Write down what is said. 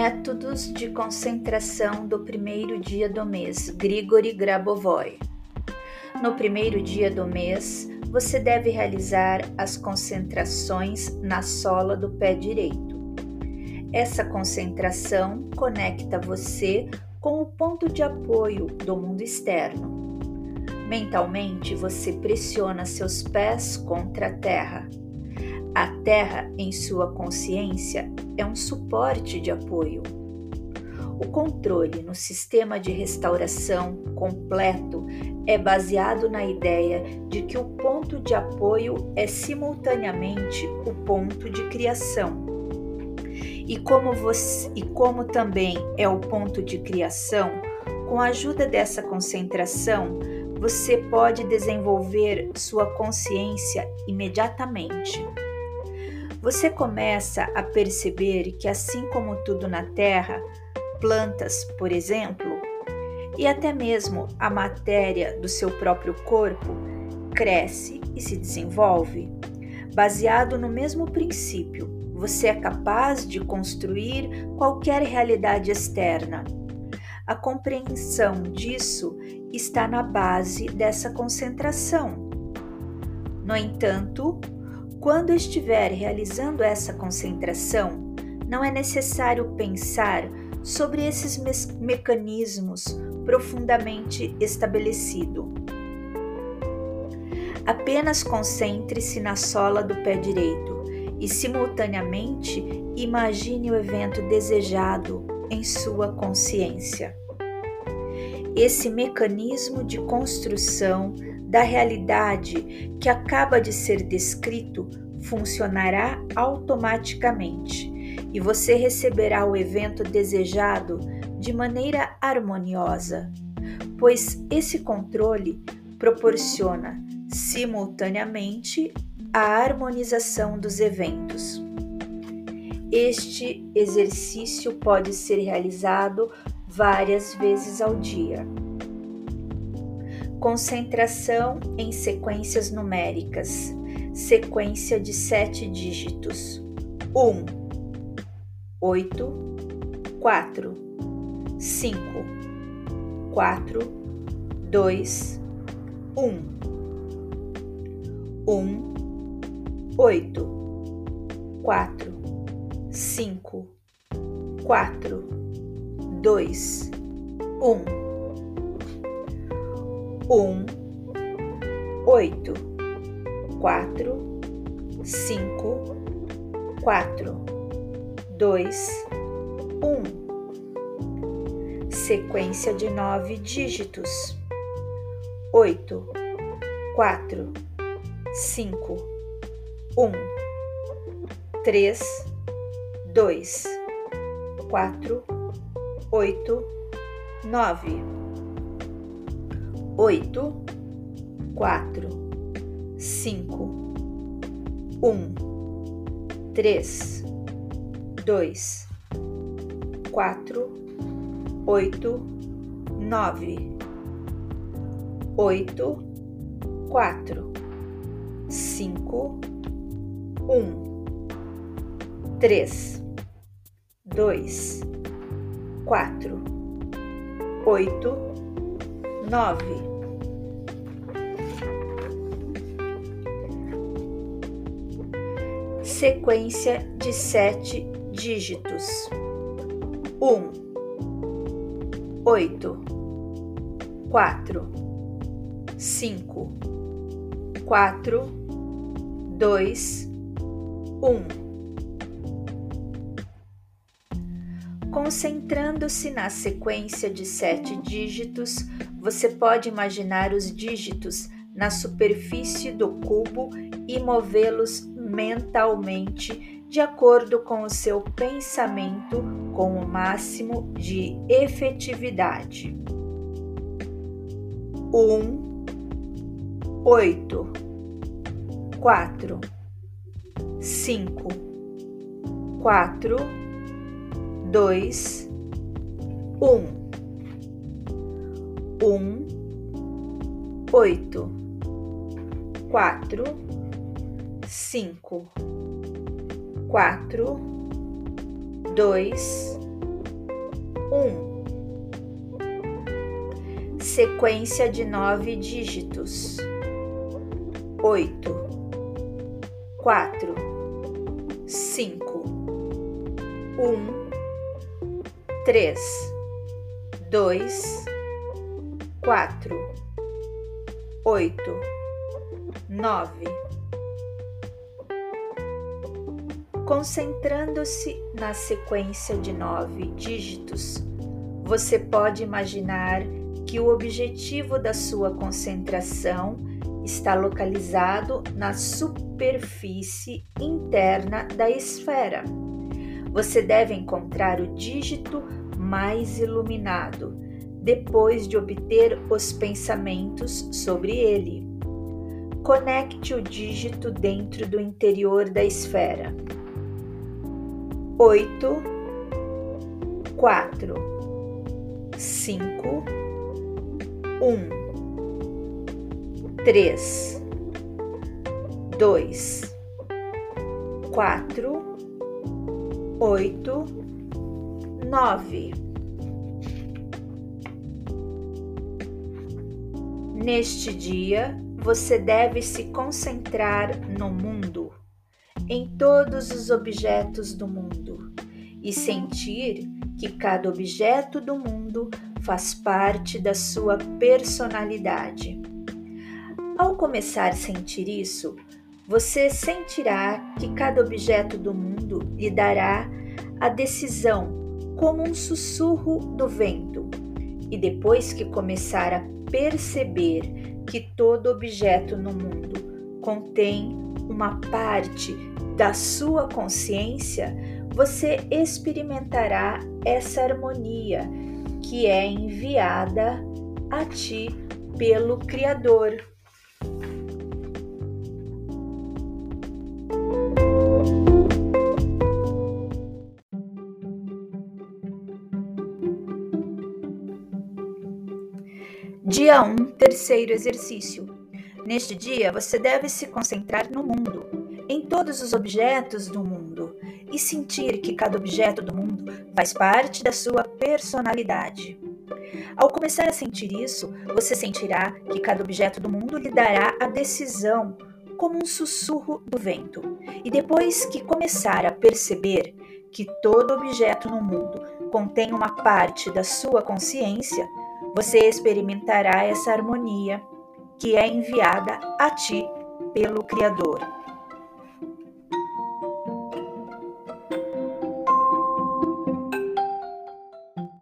Métodos de concentração do primeiro dia do mês, Grigori Grabovoi. No primeiro dia do mês, você deve realizar as concentrações na sola do pé direito. Essa concentração conecta você com o ponto de apoio do mundo externo. Mentalmente, você pressiona seus pés contra a terra a Terra, em sua consciência, é um suporte de apoio. O controle no sistema de restauração completo é baseado na ideia de que o ponto de apoio é simultaneamente o ponto de criação. E como, você, e como também é o ponto de criação, com a ajuda dessa concentração, você pode desenvolver sua consciência imediatamente você começa a perceber que, assim como tudo na Terra, plantas, por exemplo, e até mesmo a matéria do seu próprio corpo, cresce e se desenvolve. Baseado no mesmo princípio, você é capaz de construir qualquer realidade externa. A compreensão disso está na base dessa concentração. No entanto, quando estiver realizando essa concentração, não é necessário pensar sobre esses me mecanismos profundamente estabelecidos. Apenas concentre-se na sola do pé direito e, simultaneamente, imagine o evento desejado em sua consciência. Esse mecanismo de construção da realidade que acaba de ser descrito funcionará automaticamente e você receberá o evento desejado de maneira harmoniosa, pois esse controle proporciona simultaneamente a harmonização dos eventos. Este exercício pode ser realizado várias vezes ao dia. Concentração em sequências numéricas. Sequência de sete dígitos: um, oito, quatro, cinco, quatro, dois, um, um, oito, quatro, cinco, quatro, dois, um um, oito, quatro, cinco, quatro, dois, um. Sequência de nove dígitos: oito, quatro, cinco, um, três, dois, quatro, oito, nove oito, quatro, cinco, um, três, dois, quatro, oito, nove, oito, quatro, cinco, um, três, dois, quatro, oito, nove. sequência de sete dígitos: um, oito, quatro, cinco, quatro, dois, um. Concentrando-se na sequência de sete dígitos, você pode imaginar os dígitos na superfície do cubo e movê-los mentalmente de acordo com o seu pensamento com o máximo de efetividade. Um, oito, quatro, cinco, quatro, dois, um, um, oito, quatro cinco, quatro, dois, Um. Sequência de nove dígitos. Oito. Quatro. Cinco. Um. Três. Dois. Quatro. Oito. Nove. Concentrando-se na sequência de nove dígitos, você pode imaginar que o objetivo da sua concentração está localizado na superfície interna da esfera. Você deve encontrar o dígito mais iluminado, depois de obter os pensamentos sobre ele. Conecte o dígito dentro do interior da esfera oito, quatro, cinco, um, três, dois, quatro, oito, nove. Neste dia, você deve se concentrar no mundo em todos os objetos do mundo e sentir que cada objeto do mundo faz parte da sua personalidade. Ao começar a sentir isso, você sentirá que cada objeto do mundo lhe dará a decisão como um sussurro do vento. E depois que começar a perceber que todo objeto no mundo contém uma parte da sua consciência, você experimentará essa harmonia que é enviada a ti pelo Criador. Dia 1, um, terceiro exercício. Neste dia, você deve se concentrar no mundo em todos os objetos do mundo e sentir que cada objeto do mundo faz parte da sua personalidade. Ao começar a sentir isso, você sentirá que cada objeto do mundo lhe dará a decisão como um sussurro do vento. E depois que começar a perceber que todo objeto no mundo contém uma parte da sua consciência, você experimentará essa harmonia que é enviada a ti pelo Criador.